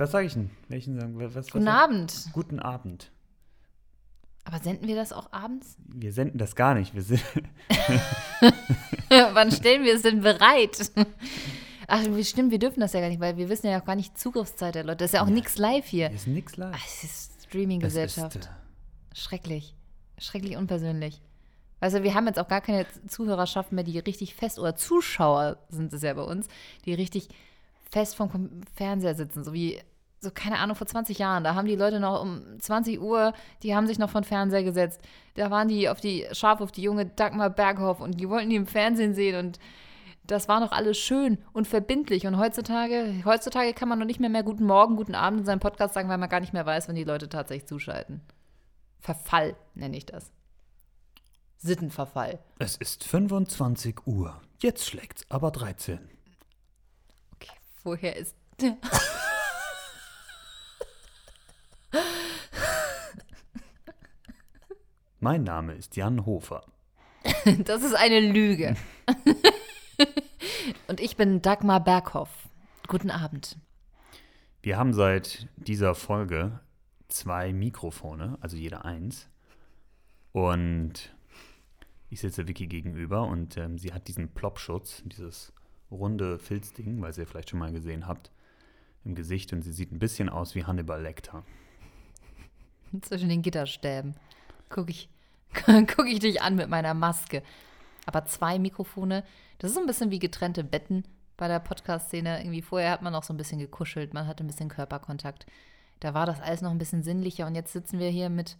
was sage ich denn? Welchen sagen wir? Was, was Guten sag- Abend. Guten Abend. Aber senden wir das auch abends? Wir senden das gar nicht. Wir sind, Wann stellen wir es denn bereit? Ach, stimmt, wir dürfen das ja gar nicht, weil wir wissen ja auch gar nicht Zugriffszeit der Leute. Das ist ja auch nichts live hier. hier ist nichts live. Ach, es ist Es ist, Streaming-Gesellschaft. äh, Schrecklich. Schrecklich unpersönlich. Weißt du, wir haben jetzt auch gar keine Zuhörerschaft mehr, die richtig fest, oder Zuschauer sind es ja bei uns, die richtig fest vom Fernseher sitzen. So wie, so keine Ahnung, vor 20 Jahren. Da haben die Leute noch um 20 Uhr, die haben sich noch von Fernseher gesetzt. Da waren die auf die, scharf auf die junge Dagmar Berghoff und die wollten die im Fernsehen sehen und das war noch alles schön und verbindlich. Und heutzutage, heutzutage kann man noch nicht mehr mehr Guten Morgen, Guten Abend in seinem Podcast sagen, weil man gar nicht mehr weiß, wenn die Leute tatsächlich zuschalten. Verfall nenne ich das. Sittenverfall. es ist 25 Uhr. Jetzt schlägt's aber 13. Okay, woher ist. Mein Name ist Jan Hofer. Das ist eine Lüge. Und ich bin Dagmar Berghoff. Guten Abend. Wir haben seit dieser Folge zwei Mikrofone, also jeder eins. Und ich sitze Vicky gegenüber und ähm, sie hat diesen Plopschutz, dieses runde Filzding, weil ihr vielleicht schon mal gesehen habt, im Gesicht und sie sieht ein bisschen aus wie Hannibal Lecter. Zwischen den Gitterstäben. Gucke ich, guck ich dich an mit meiner Maske. Aber zwei Mikrofone, das ist so ein bisschen wie getrennte Betten bei der Podcast-Szene. Irgendwie vorher hat man noch so ein bisschen gekuschelt, man hatte ein bisschen Körperkontakt. Da war das alles noch ein bisschen sinnlicher und jetzt sitzen wir hier mit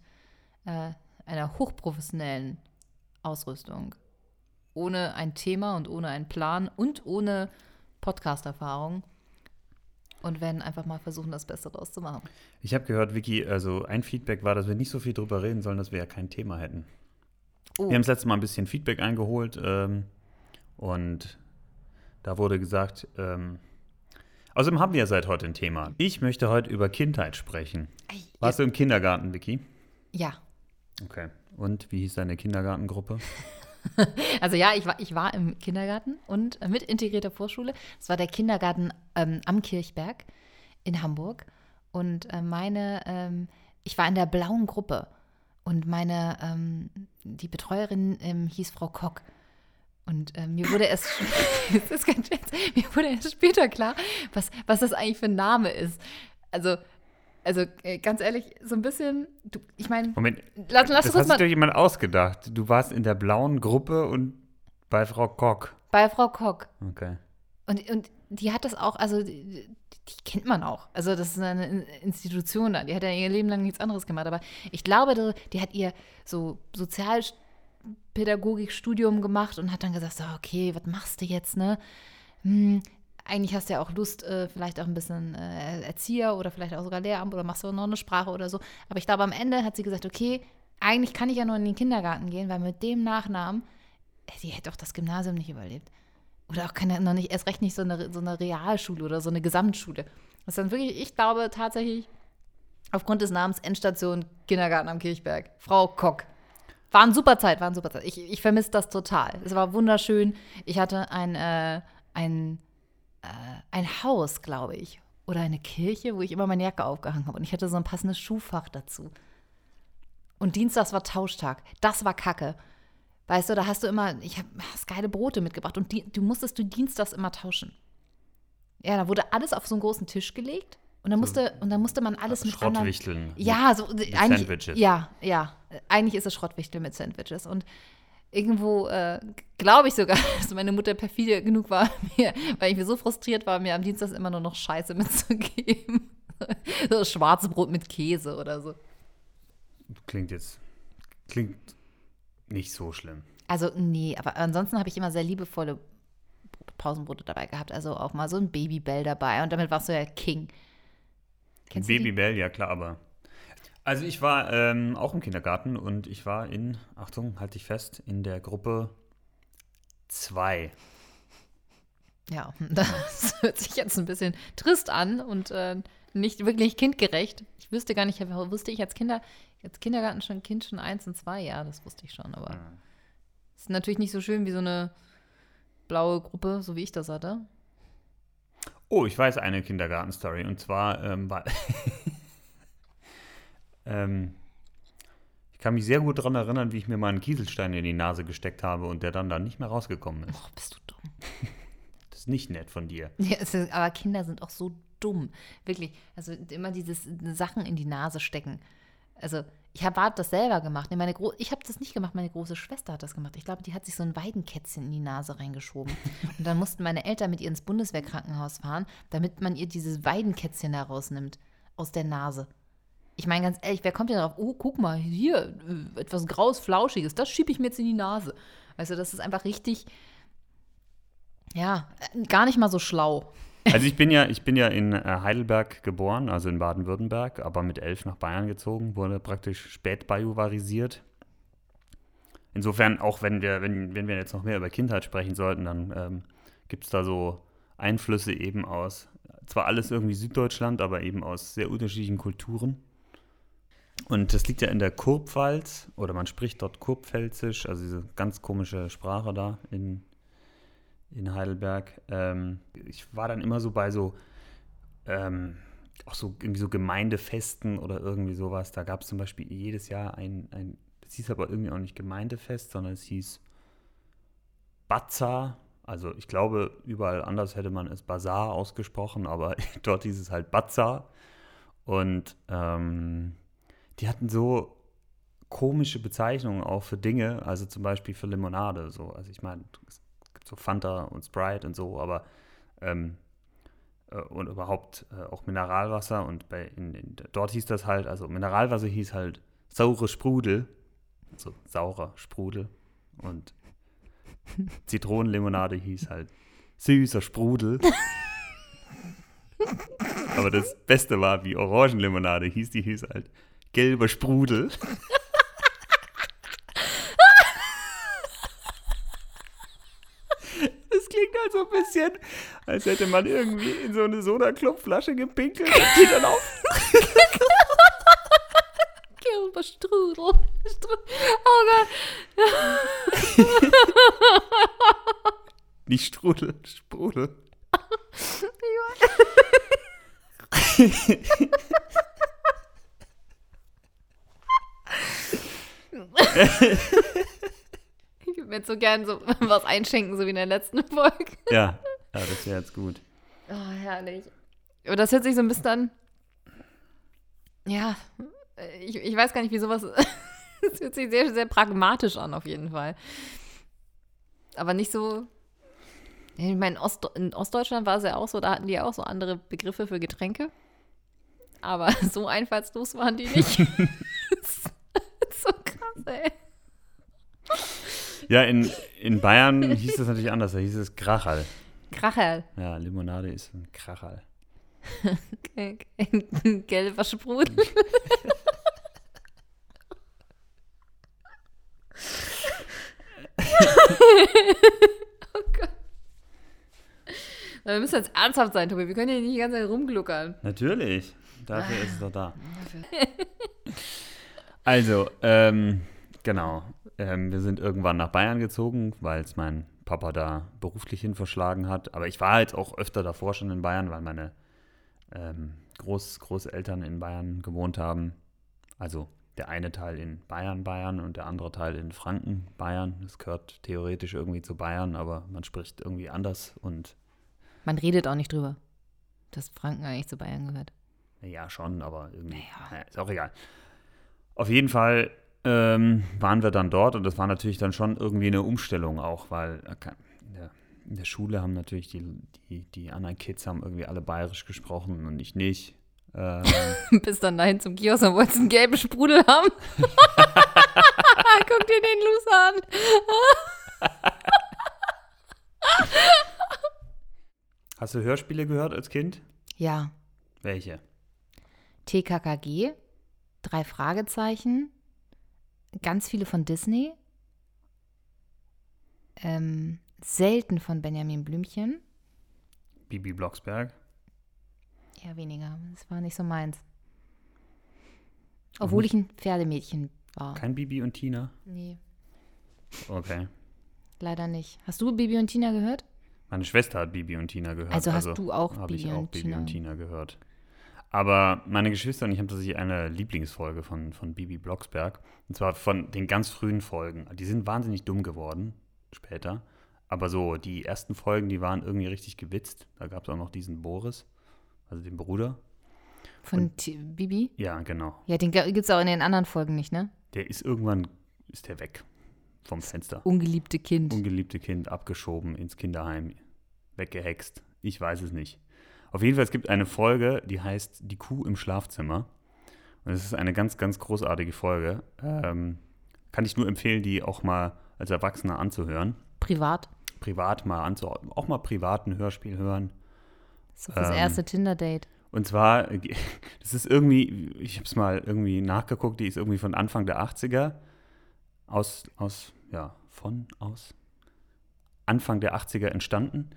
äh, einer hochprofessionellen Ausrüstung. Ohne ein Thema und ohne einen Plan und ohne Podcast-Erfahrung. Und werden einfach mal versuchen, das Beste daraus zu machen. Ich habe gehört, Vicky, also ein Feedback war, dass wir nicht so viel drüber reden sollen, dass wir ja kein Thema hätten. Oh. Wir haben das letzte Mal ein bisschen Feedback eingeholt ähm, und da wurde gesagt, ähm, außerdem haben wir ja seit heute ein Thema. Ich möchte heute über Kindheit sprechen. Ei, Warst du im Kindergarten, Vicky? Ja. Okay. Und wie hieß deine Kindergartengruppe? Also ja, ich war, ich war im Kindergarten und äh, mit integrierter Vorschule. Das war der Kindergarten ähm, am Kirchberg in Hamburg. Und äh, meine, ähm, ich war in der blauen Gruppe. Und meine, ähm, die Betreuerin ähm, hieß Frau Kock. Und ähm, mir wurde erst, das ist kein Scherz, mir wurde erst später klar, was, was das eigentlich für ein Name ist. Also, also äh, ganz ehrlich, so ein bisschen, du, ich meine, Moment, lass, lass das hat mal sich doch jemand ausgedacht. Du warst in der blauen Gruppe und bei Frau Kock. bei Frau Kock. Okay. Und, und die hat das auch, also die, die kennt man auch. Also das ist eine In- Institution da. Die hat ja ihr Leben lang nichts anderes gemacht. Aber ich glaube, die- die hat ihr so Sozialpädagogikstudium gemacht und hat dann gesagt, so, okay, was machst du jetzt, ne? Hm, eigentlich hast du ja auch Lust, äh, vielleicht auch ein bisschen äh, Erzieher oder vielleicht auch sogar Lehramt oder machst du noch eine Sprache oder so. Aber ich glaube, am Ende hat sie gesagt, okay, eigentlich kann ich ja nur in den Kindergarten gehen, weil mit dem Nachnamen, äh, die hätte auch das Gymnasium nicht überlebt. Oder auch keine, noch nicht, erst recht nicht so eine, so eine Realschule oder so eine Gesamtschule. Das ist dann wirklich, ich glaube tatsächlich, aufgrund des Namens Endstation Kindergarten am Kirchberg. Frau Kock. War eine super Zeit, war eine super Zeit. Ich, ich vermisse das total. Es war wunderschön. Ich hatte ein, äh, ein, äh, ein Haus, glaube ich. Oder eine Kirche, wo ich immer meine Jacke aufgehangen habe. Und ich hatte so ein passendes Schuhfach dazu. Und Dienstags war Tauschtag. Das war Kacke. Weißt du, da hast du immer, ich habe geile Brote mitgebracht und die, du musstest du dienstags immer tauschen. Ja, da wurde alles auf so einen großen Tisch gelegt und dann musste, und dann musste man alles mit anderen. Schrottwichteln. Ja, so eigentlich. Sandwiches. Ja, ja. Eigentlich ist es Schrottwichtel mit Sandwiches. Und irgendwo äh, glaube ich sogar, dass meine Mutter perfide genug war, mir, weil ich mir so frustriert war, mir am Dienstag immer nur noch Scheiße mitzugeben. so schwarzes Brot mit Käse oder so. Klingt jetzt. Klingt nicht so schlimm. Also, nee, aber ansonsten habe ich immer sehr liebevolle Pausenbrote dabei gehabt. Also auch mal so ein Babybell dabei. Und damit warst du ja King. Kennst? Babybell, ja klar, aber. Also ich war ähm, auch im Kindergarten und ich war in, Achtung, halte ich fest, in der Gruppe 2. Ja, das hört sich jetzt ein bisschen trist an und äh, nicht wirklich kindgerecht. Ich wüsste gar nicht, wusste ich als Kinder, als Kindergarten schon Kind schon eins und zwei, ja, das wusste ich schon, aber es ist natürlich nicht so schön wie so eine blaue Gruppe, so wie ich das hatte. Oh, ich weiß eine Kindergartenstory. Und zwar ähm, war. ähm, ich kann mich sehr gut daran erinnern, wie ich mir mal einen Kieselstein in die Nase gesteckt habe und der dann da nicht mehr rausgekommen ist. Oh, bist du dumm. Das ist nicht nett von dir. Ja, ist, aber Kinder sind auch so dumm. Wirklich. Also immer dieses Sachen in die Nase stecken. Also ich habe das selber gemacht. Nee, meine Gro ich habe das nicht gemacht, meine große Schwester hat das gemacht. Ich glaube, die hat sich so ein Weidenkätzchen in die Nase reingeschoben. Und dann mussten meine Eltern mit ihr ins Bundeswehrkrankenhaus fahren, damit man ihr dieses Weidenkätzchen da rausnimmt. Aus der Nase. Ich meine ganz ehrlich, wer kommt denn darauf, oh, guck mal, hier, äh, etwas graues, flauschiges, das schiebe ich mir jetzt in die Nase. Also das ist einfach richtig, ja, äh, gar nicht mal so schlau. Also ich bin ja, ich bin ja in äh, Heidelberg geboren, also in Baden-Württemberg, aber mit elf nach Bayern gezogen, wurde praktisch spät bajuwarisiert. Insofern, auch wenn wir, wenn, wenn wir jetzt noch mehr über Kindheit sprechen sollten, dann ähm, gibt es da so Einflüsse eben aus, zwar alles irgendwie Süddeutschland, aber eben aus sehr unterschiedlichen Kulturen. Und das liegt ja in der Kurpfalz, oder man spricht dort Kurpfälzisch, also diese ganz komische Sprache da in, in Heidelberg. Ähm, ich war dann immer so bei so, ähm, auch so irgendwie so Gemeindefesten oder irgendwie sowas. Da gab es zum Beispiel jedes Jahr ein, ein, das hieß aber irgendwie auch nicht Gemeindefest, sondern es hieß Bazar. Also ich glaube, überall anders hätte man es Bazar ausgesprochen, aber dort hieß es halt Bazar. Und ähm, die hatten so komische Bezeichnungen auch für Dinge, also zum Beispiel für Limonade. So. Also ich meine, es gibt so Fanta und Sprite und so, aber ähm, äh, und überhaupt äh, auch Mineralwasser und bei in, in, dort hieß das halt, also Mineralwasser hieß halt saure Sprudel, also saurer Sprudel und Zitronenlimonade hieß halt süßer Sprudel. Aber das Beste war, wie Orangenlimonade hieß, die hieß halt gelber Sprudel. Das klingt halt so ein bisschen, als hätte man irgendwie in so eine Soda-Club-Flasche gepinkelt und die dann auf. Gelber Strudel. Stru oh Gott. Nicht Strudel, Sprudel. Ich würde mir jetzt so gern so was einschenken, so wie in der letzten Folge. Ja, ja das wäre jetzt gut. Oh, herrlich. Aber das hört sich so ein bisschen an. Ja, ich, ich weiß gar nicht, wie sowas. Es hört sich sehr, sehr pragmatisch an, auf jeden Fall. Aber nicht so. Ich meine, in, Ost, in Ostdeutschland war es ja auch so, da hatten die auch so andere Begriffe für Getränke. Aber so einfallslos waren die nicht. Ey. Ja, in, in Bayern hieß das natürlich anders. Da hieß es Krachal. Kracherl. Ja, Limonade ist ein Krachal. Gelber Sprudel. oh Gott. Wir müssen jetzt ernsthaft sein, Tobi. Wir können hier nicht die ganze Zeit rumgluckern. Natürlich. Dafür ist es doch da. Also, ähm, genau. Ähm, wir sind irgendwann nach Bayern gezogen, weil es mein Papa da beruflich hin verschlagen hat. Aber ich war jetzt auch öfter davor schon in Bayern, weil meine ähm, Groß Großeltern in Bayern gewohnt haben. Also der eine Teil in Bayern, Bayern und der andere Teil in Franken, Bayern. Das gehört theoretisch irgendwie zu Bayern, aber man spricht irgendwie anders und Man redet auch nicht drüber, dass Franken eigentlich zu Bayern gehört. Ja, schon, aber irgendwie. Naja. Naja, ist auch egal. Auf jeden Fall ähm, waren wir dann dort und das war natürlich dann schon irgendwie eine Umstellung auch, weil äh, in der, in der Schule haben natürlich die, die, die anderen Kids haben irgendwie alle bayerisch gesprochen und ich nicht. Ähm, Bis dann dahin zum Kiosk und wolltest einen gelben Sprudel haben. Guck dir den Loser an. hast du Hörspiele gehört als Kind? Ja, Welche? TKKG, drei Fragezeichen, ganz viele von Disney, ähm, selten von Benjamin Blümchen, Bibi Blocksberg? eher weniger. Das war nicht so meins. Obwohl ich ein Pferdemädchen war. Kein Bibi und Tina? Nee, Okay. leider nicht. Hast du Bibi und Tina gehört? Meine Schwester hat Bibi und Tina gehört. Also hast du auch habe ich Bibi auch und Bibi und Tina gehört. Aber meine Geschwister und ich haben tatsächlich eine Lieblingsfolge von, von Bibi Blocksberg. Und zwar von den ganz frühen Folgen. Die sind wahnsinnig dumm geworden später. Aber so, die ersten Folgen, die waren irgendwie richtig gewitzt. Da gab es auch noch diesen Boris, also den Bruder. Von T Bibi? Ja, genau. Ja, den gibt es auch in den anderen Folgen nicht, ne? Der ist irgendwann, ist der weg vom Fenster. Ungeliebte Kind. Ungeliebte Kind abgeschoben ins Kinderheim, weggehext. Ich weiß es nicht. Auf jeden Fall, es gibt eine Folge, die heißt Die Kuh im Schlafzimmer. Und es ist eine ganz, ganz großartige Folge. Ähm, kann ich nur empfehlen, die auch mal als Erwachsener anzuhören. Privat. Privat mal anzuhören. Auch mal privat ein Hörspiel hören. So fürs Ähm, erste Tinder-Date. Und zwar, das ist irgendwie, ich habe es mal irgendwie nachgeguckt, die ist irgendwie von Anfang der 80er. Aus, aus, ja, von, aus Anfang der 80er entstanden.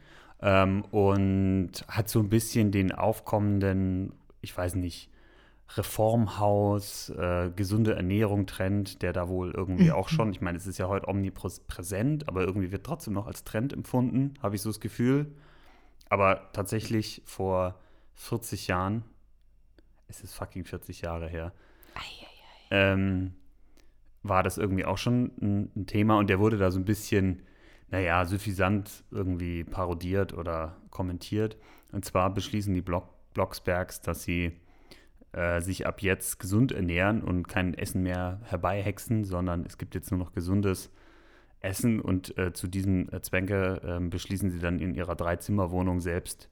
Ähm, und hat so ein bisschen den aufkommenden, ich weiß nicht, Reformhaus, äh, gesunde Ernährung Trend, der da wohl irgendwie auch schon, ich meine, es ist ja heute omnipräsent, aber irgendwie wird trotzdem noch als Trend empfunden, habe ich so das Gefühl. Aber tatsächlich vor 40 Jahren, es ist fucking 40 Jahre her, ähm, war das irgendwie auch schon ein, ein Thema und der wurde da so ein bisschen, naja, suffisant irgendwie parodiert oder kommentiert. Und zwar beschließen die Block Blocksbergs, dass sie äh, sich ab jetzt gesund ernähren und kein Essen mehr herbeihexen, sondern es gibt jetzt nur noch gesundes Essen und äh, zu diesem äh, Zwänke äh, beschließen sie dann in ihrer Dreizimmerwohnung selbst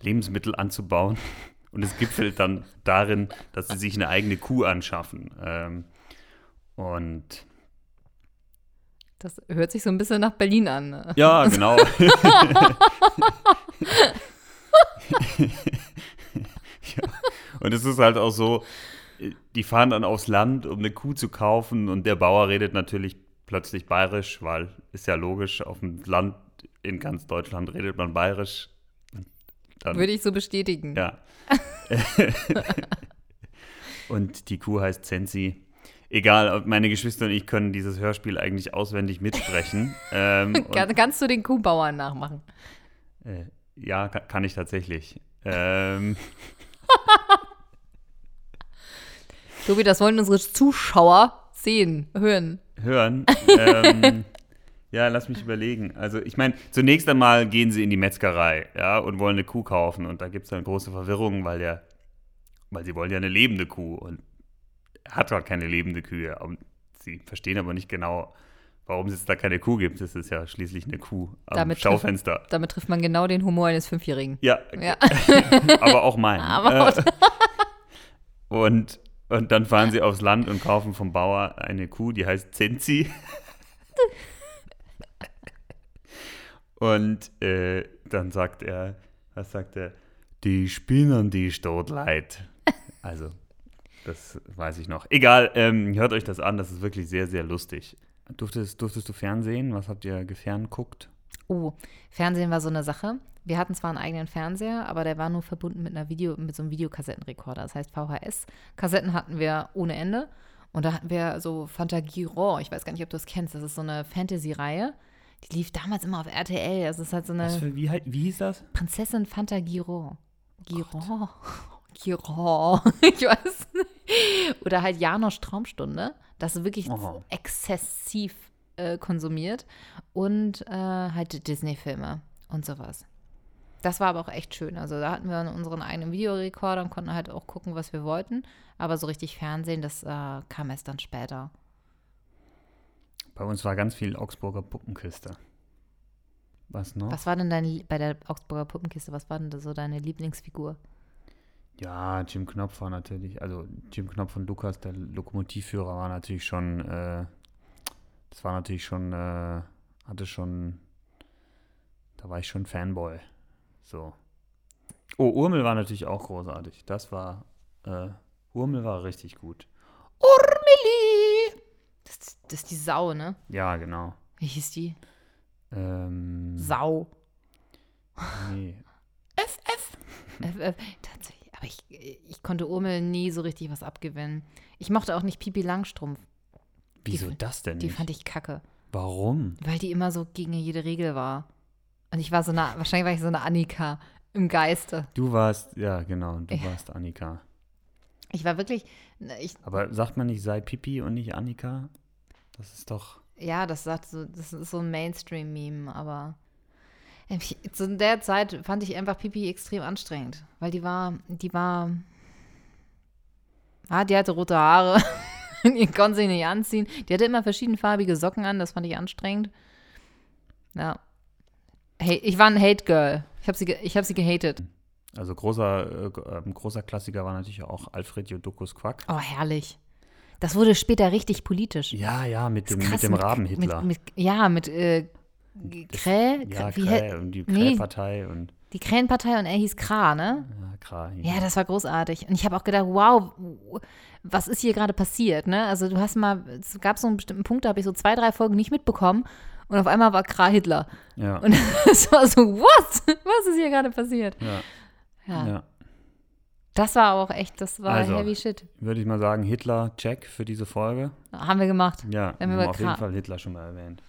Lebensmittel anzubauen. Und es gipfelt dann darin, dass sie sich eine eigene Kuh anschaffen. Ähm, und Das hört sich so ein bisschen nach Berlin an. Ne? ja, genau. ja. Und es ist halt auch so, die fahren dann aufs Land, um eine Kuh zu kaufen und der Bauer redet natürlich plötzlich bayerisch, weil ist ja logisch, auf dem Land in ganz Deutschland redet man bayerisch. Dann, Würde ich so bestätigen. ja. und die Kuh heißt Zensi. Egal, meine Geschwister und ich können dieses Hörspiel eigentlich auswendig mitsprechen. ähm, kannst du den Kuhbauern nachmachen? äh, ja, kann, kann ich tatsächlich. Ähm, Tobi, das wollen unsere Zuschauer sehen, hören. hören. ähm, ja, lass mich überlegen. Also, ich meine, zunächst einmal gehen sie in die Metzgerei, ja, und wollen eine Kuh kaufen. Und da gibt es dann große Verwirrung, weil der, weil sie wollen ja eine lebende Kuh und hat gar keine lebende Kühe. Sie verstehen aber nicht genau, warum es da keine Kuh gibt. Es ist ja schließlich eine Kuh am Damit trifft- Schaufenster. Damit trifft man genau den Humor eines Fünfjährigen. Ja, Ja. aber auch mein. Aber auch- äh, und, und dann fahren sie aufs Land und kaufen vom Bauer eine Kuh, die heißt Zenzi. und äh, dann sagt er, was sagt er? Die Spinnen, die dort leid. Also, das weiß ich noch. Egal, ähm, hört euch das an, das ist wirklich sehr, sehr lustig. Durftest, durftest du Fernsehen? Was habt ihr gefernguckt? Oh, Fernsehen war so eine Sache. Wir hatten zwar einen eigenen Fernseher, aber der war nur verbunden mit einer Video, mit so einem Videokassettenrekorder. Das heißt VHS-Kassetten hatten wir ohne Ende. Und da hatten wir so Fantagie Raw. Ich weiß gar nicht, ob du das kennst. Das ist so eine Fantasy-Reihe. Die lief damals immer auf RTL. Das ist halt so Was eine für, wie, wie hieß das? Prinzessin Fanta Giro. Giro. Giro. Ich weiß nicht. Oder halt Janosch Traumstunde. Das wirklich Oh. exzessiv äh, konsumiert. Und äh, halt Disney-Filme und sowas. Das war aber auch echt schön. Also da hatten wir unseren eigenen Videorekorder und konnten halt auch gucken, was wir wollten. Aber so richtig Fernsehen, das äh, kam erst dann später. Bei uns war ganz viel Augsburger Puppenkiste. Was noch? Was war denn dein, bei der Augsburger Puppenkiste, was war denn da so deine Lieblingsfigur? Ja, Jim Knopf war natürlich, also Jim Knopf und Lukas, der Lokomotivführer, war natürlich schon, äh, das war natürlich schon, äh, hatte schon, da war ich schon Fanboy. So. Oh, Urmel war natürlich auch großartig. Das war, äh, Urmel war richtig gut. Urmeli! Das, das ist die Sau, ne? Ja, genau. Wie hieß die? Ähm, Sau. nee. FF. FF. Tatsächlich. Aber ich, ich konnte Urmel nie so richtig was abgewinnen. Ich mochte auch nicht Pipi Langstrumpf. Wieso Die- das denn Die nicht? fand ich kacke. Warum? Weil die immer so gegen jede Regel war. Und ich war so eine, wahrscheinlich war ich so eine Annika im Geiste. Du warst, ja, genau, du warst Annika. Ich war wirklich, ich, Aber sagt man nicht, sei Pipi und nicht Annika? Das ist doch. ja, das sagt so, das ist so ein Mainstream-Meme, aber zu der Zeit fand ich einfach Pipi extrem anstrengend, weil die war, die war, ah, die hatte rote Haare, die konnte sich nicht anziehen. Die hatte immer verschiedenfarbige Socken an, das fand ich anstrengend. Ja. Hey, ich war ein Hate-Girl. Ich habe sie, ich hab sie gehatet. Also großer, äh, ähm, großer Klassiker war natürlich auch Alfred Jodokus Quack. Oh, herrlich. Das wurde später richtig politisch. Ja, ja, mit dem, Krass, mit dem Rabenhitler. Ja, mit äh, Kräh, ja, wie hä- und die nee. Krähpartei und die Krähenpartei und er hieß Kra, ne? ja, Kra. Ja, das war großartig. Und ich habe auch gedacht, wow, was ist hier gerade passiert, ne? Also du hast mal, es gab so einen bestimmten Punkt, da habe ich so zwei, drei Folgen nicht mitbekommen und auf einmal war Kra Hitler. ja, Und es war so, what? Was ist hier gerade passiert? ja, Ja, ja. das war auch echt, das war Also. heavy shit. Würde ich mal sagen, Hitler, check für diese Folge. Haben wir gemacht. Ja, wir wir haben auf jeden Kra- Fall Hitler schon mal erwähnt.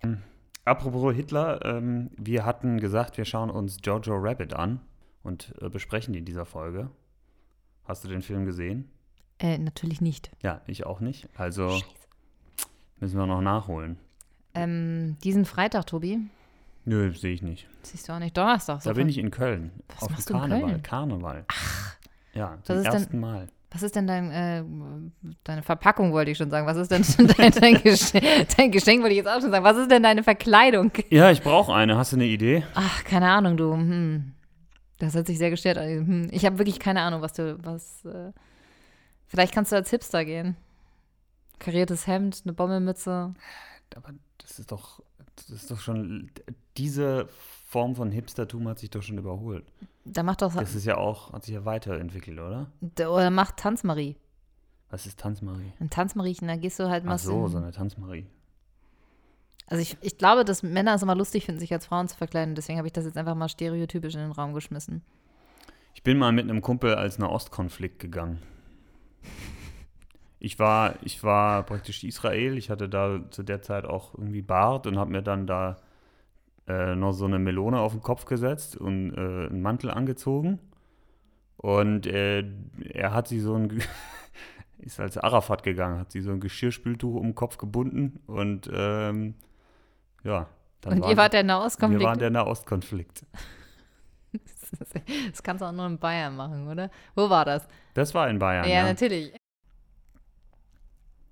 Hm. Apropos Hitler, ähm, wir hatten gesagt, wir schauen uns Jojo Rabbit an und äh, besprechen die in dieser Folge. Hast du den Film gesehen? Äh, natürlich nicht. Ja, ich auch nicht. Also Scheiße. müssen wir noch nachholen. Ähm, diesen Freitag, Tobi, Nö, sehe ich nicht. siehst du auch nicht, Donnerstag. Da bin ich in Köln. Was auf machst dem du in Karneval. Köln? Karneval. Ach. Ja, zum denn- ersten Mal. Was ist denn dein, äh, deine Verpackung, wollte ich schon sagen. Was ist denn dein, dein, Geschenk, dein Geschenk, wollte ich jetzt auch schon sagen. Was ist denn deine Verkleidung? Ja, ich brauche eine. Hast du eine Idee? Ach, keine Ahnung, du. Hm. Das hat sich sehr gestört. Hm. Ich habe wirklich keine Ahnung, was du, was, äh, vielleicht kannst du als Hipster gehen. Kariertes Hemd, eine Bommelmütze. Aber das ist doch, das ist doch schon, diese Form von Hipstertum hat sich doch schon überholt. Da macht doch, Das ist ja auch, hat sich ja weiterentwickelt, oder? oder macht Tanzmarie. Was ist Tanzmarie? Ein Tanzmariechen, da gehst du halt mal Ach so, so eine Tanzmarie. Also ich, ich glaube, dass Männer es immer lustig finden, sich als Frauen zu verkleiden. Deswegen habe ich das jetzt einfach mal stereotypisch in den Raum geschmissen. Ich bin mal mit einem Kumpel als Nahostkonflikt gegangen. Ich war, ich war praktisch Israel. Ich hatte da zu der Zeit auch irgendwie Bart und habe mir dann da äh, noch so eine Melone auf den Kopf gesetzt und äh, einen Mantel angezogen. Und äh, er hat sie so ein, ist als Arafat gegangen, hat sie so ein Geschirrspültuch um den Kopf gebunden und ähm, ja. Dann Und waren- ihr wart der wir waren Nahostkonflikt. der Nahostkonflikt. Das kannst du auch nur in Bayern machen, oder? Wo war das? Das war in Bayern. Ja, ja. natürlich.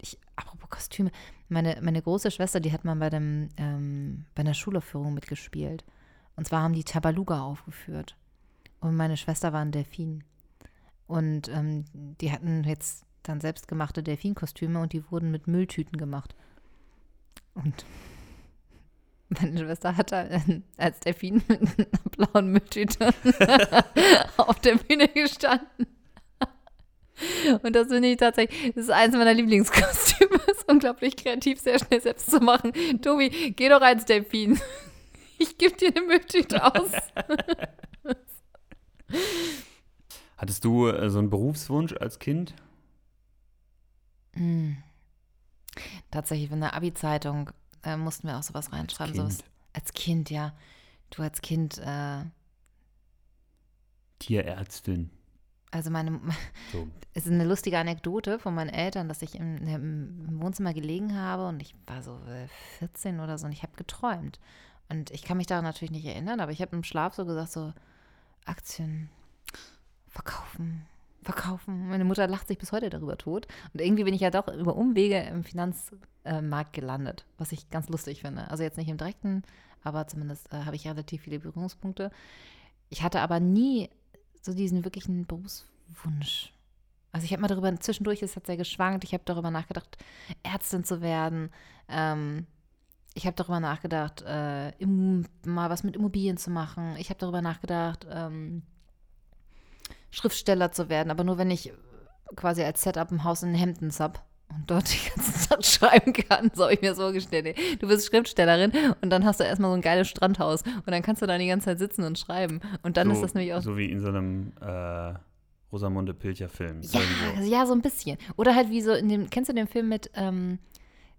Ich, apropos Kostüme. Meine, meine große Schwester, die hat mal bei, dem, ähm, bei einer Schulaufführung mitgespielt. Und zwar haben die Tabaluga aufgeführt. Und meine Schwester war ein Delfin. Und ähm, die hatten jetzt dann selbstgemachte Delfinkostüme und die wurden mit Mülltüten gemacht. Und meine Schwester hat da als Delfin mit einer blauen Mülltüte auf der Bühne gestanden. Und das finde ich tatsächlich, das ist eins meiner Lieblingskostüme. ist unglaublich kreativ, sehr schnell selbst zu machen. Tobi, geh doch als Delfin. Ich gebe dir eine Mülltüte aus. Hattest du äh, so einen Berufswunsch als Kind? Mm. Tatsächlich, in der Abi-Zeitung äh, mussten wir auch sowas reinschreiben. Sowas, Kind. als Kind, ja. Du als Kind, äh, Tierärztin. Also meine, So. es ist eine lustige Anekdote von meinen Eltern, dass ich im, im Wohnzimmer gelegen habe und ich war so äh, 14 oder so und ich habe geträumt. Und ich kann mich daran natürlich nicht erinnern, aber ich habe im Schlaf so gesagt, so Aktien verkaufen, verkaufen. Meine Mutter lacht sich bis heute darüber tot. Und irgendwie bin ich ja doch über Umwege im Finanzmarkt gelandet, was ich ganz lustig finde. Also jetzt nicht im direkten, aber zumindest äh, habe ich relativ viele Berührungspunkte. Ich hatte aber nie so diesen wirklichen Berufswunsch. Also ich habe mal darüber, zwischendurch ist hat sehr geschwankt, ich habe darüber nachgedacht, Ärztin zu werden. Ähm, ich habe darüber nachgedacht, äh, im, mal was mit Immobilien zu machen. Ich habe darüber nachgedacht, ähm, Schriftsteller zu werden, aber nur wenn ich quasi als Setup im Haus in Hemden habe und dort die ganze Zeit schreiben kann, so habe ich mir so vorgestellt. Du bist Schriftstellerin und dann hast du erstmal so ein geiles Strandhaus und dann kannst du da die ganze Zeit sitzen und schreiben. Und dann so, ist das nämlich auch So wie in so einem äh, Rosamunde Pilcher-Film. Ja, irgendwo. ja, so ein bisschen. Oder halt wie so in dem, kennst du den Film mit, ähm,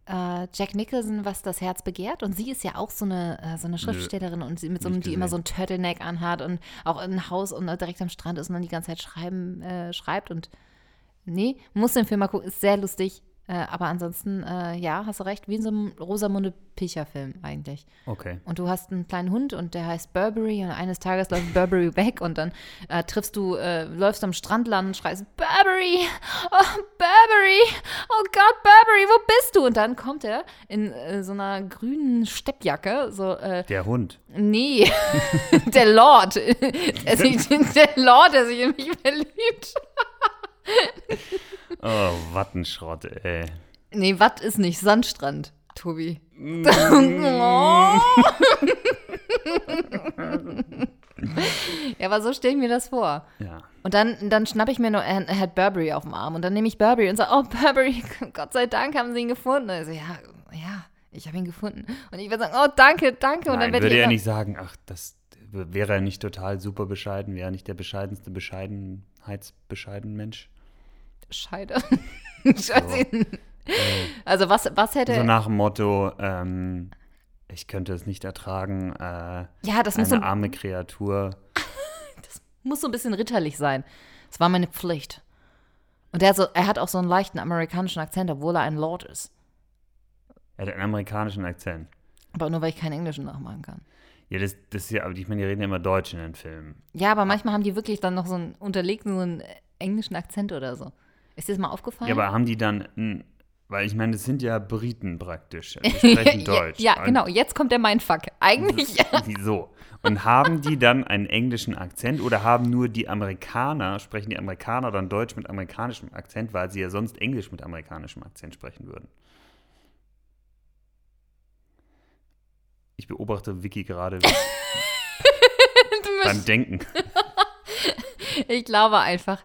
äh, Jack Nicholson, was das Herz begehrt. Und sie ist ja auch so eine, äh, so eine Schriftstellerin und sie mit so einem, die immer so ein Turtleneck anhat und auch ein Haus und direkt am Strand ist und dann die ganze Zeit schreiben, äh, schreibt. Und nee, muss den Film mal gucken, ist sehr lustig. Äh, aber ansonsten, äh, ja, hast du recht, wie in so einem Rosamunde Pilcher-Film eigentlich. Okay. Und du hast einen kleinen Hund und der heißt Burberry und eines Tages läuft Burberry weg und dann äh, triffst du, äh, läufst am Strand lang und schreist Burberry, oh Burberry, oh Gott Burberry, wo bist du? Und dann kommt er in äh, so einer grünen Steppjacke, so, äh, Der Hund. nee, der Lord, der, sich, der Lord, der sich in mich verliebt. Oh, Wattenschrott, ey. Nee, Watt ist nicht Sandstrand, Tobi. Mm. Oh. ja, aber so stelle ich mir das vor. Ja. Und dann, dann schnappe ich mir nur, er, er hat Burberry auf dem Arm und dann nehme ich Burberry und sage, oh Burberry, Gott sei Dank haben sie ihn gefunden. Also ja, ja, ich habe ihn gefunden. Und ich würde sagen, oh danke, danke. Und Nein, dann würde ich er nicht sagen, ach, das wäre er nicht total super bescheiden, wäre er nicht der bescheidenste Bescheidenheitsbescheiden Mensch. Scheide. Scheiße. Also was, was hätte, So nach dem Motto, ähm, ich könnte es nicht ertragen, äh, ja, das muss eine so, arme Kreatur. muss so ein bisschen ritterlich sein. Das war meine Pflicht. Und er hat, so, er hat auch so einen leichten amerikanischen Akzent, obwohl er ein Lord ist. Er hat einen amerikanischen Akzent. Aber nur, weil ich keinen Englischen nachmachen kann. Ja, das, das ist ja, aber ich meine, die reden ja immer Deutsch in den Filmen. Ja, aber manchmal haben die wirklich dann noch so einen unterlegten, so einen englischen Akzent oder so. Ist dir das mal aufgefallen? Ja, aber haben die dann, weil ich meine, das sind ja Briten praktisch. Die sprechen Deutsch. Ja, ja genau. Jetzt kommt der Mindfuck. Eigentlich. Wieso? Und haben die dann einen englischen Akzent oder haben nur die Amerikaner, sprechen die Amerikaner dann Deutsch mit amerikanischem Akzent, weil sie ja sonst Englisch mit amerikanischem Akzent sprechen würden? Ich beobachte Vicky gerade beim Denken. Ich glaube einfach,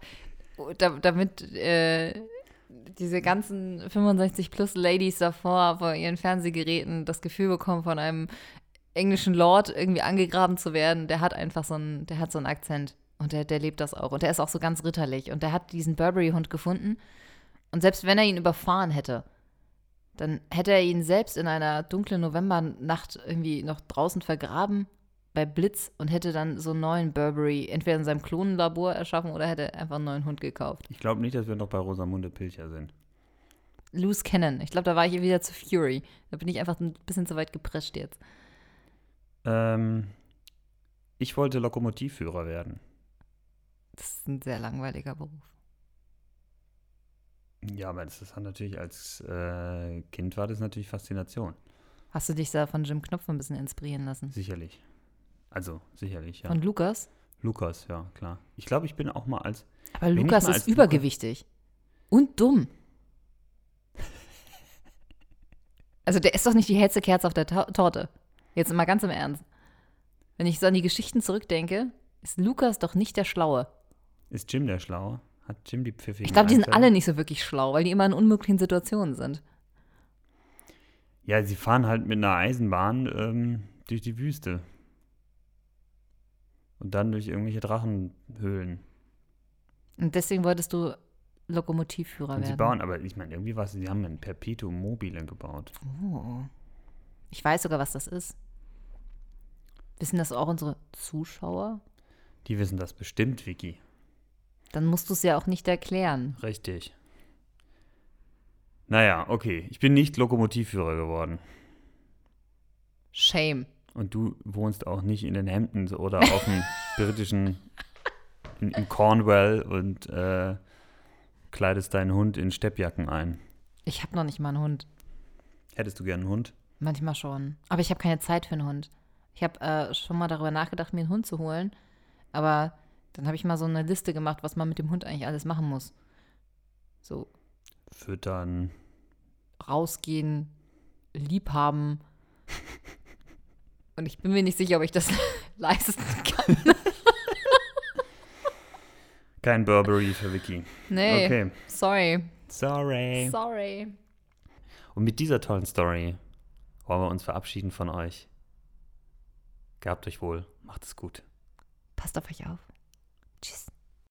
da, damit äh, diese ganzen 65 plus Ladies davor vor ihren Fernsehgeräten das Gefühl bekommen, von einem englischen Lord irgendwie angegraben zu werden, der hat einfach so einen, der hat so einen Akzent. Und der, der lebt das auch. Und der ist auch so ganz ritterlich. Und der hat diesen Burberry-Hund gefunden. Und selbst wenn er ihn überfahren hätte, dann hätte er ihn selbst in einer dunklen Novembernacht irgendwie noch draußen vergraben bei Blitz und hätte dann so einen neuen Burberry entweder in seinem Klonenlabor erschaffen oder hätte einfach einen neuen Hund gekauft. Ich glaube nicht, dass wir noch bei Rosamunde Pilcher sind. Loose Cannon. Ich glaube, da war ich wieder zu Fury. Da bin ich einfach ein bisschen zu weit geprescht jetzt. Ähm, ich wollte Lokomotivführer werden. Das ist ein sehr langweiliger Beruf. Ja, aber das ist halt natürlich als äh, Kind war das natürlich Faszination. Hast du dich da von Jim Knopf ein bisschen inspirieren lassen? Sicherlich. Also, sicherlich, ja. Von Lukas? Lukas, ja, klar. Ich glaube, ich bin auch mal als. Aber Lukas ist übergewichtig. Und dumm. Also der ist doch nicht die hellste Kerze auf der Ta Torte. Jetzt mal ganz im Ernst. Wenn ich so an die Geschichten zurückdenke, ist Lukas doch nicht der Schlaue. Ist Jim der Schlaue? Hat Jim die pfiffigen Ich glaube, die sind Einfälle? alle nicht so wirklich schlau, weil die immer in unmöglichen Situationen sind. Ja, sie fahren halt mit einer Eisenbahn ähm, durch die Wüste. Und dann durch irgendwelche Drachenhöhlen. Und deswegen wolltest du Lokomotivführer Und sie werden. bauen, aber ich meine, irgendwie was, sie haben ein Perpetuum mobile gebaut. Oh. Ich weiß sogar, was das ist. Wissen das auch unsere Zuschauer? Die wissen das bestimmt, Vicky. Dann musst du es ja auch nicht erklären. Richtig. Naja, okay. Ich bin nicht Lokomotivführer geworden. Shame. Und du wohnst auch nicht in den Hamptons oder auf dem britischen, in, in Cornwall und äh, kleidest deinen Hund in Steppjacken ein. Ich habe noch nicht mal einen Hund. Hättest du gern einen Hund? Manchmal schon. Aber ich habe keine Zeit für einen Hund. Ich habe äh, schon mal darüber nachgedacht, mir einen Hund zu holen. Aber dann habe ich mal so eine Liste gemacht, was man mit dem Hund eigentlich alles machen muss. So Füttern. rausgehen, liebhaben. Und ich bin mir nicht sicher, ob ich das leisten kann. Kein Burberry für Vicky. Nee, Okay. sorry. Sorry. Sorry. Und mit dieser tollen Story wollen wir uns verabschieden von euch. Gehabt euch wohl. Macht es gut. Passt auf euch auf. Tschüss.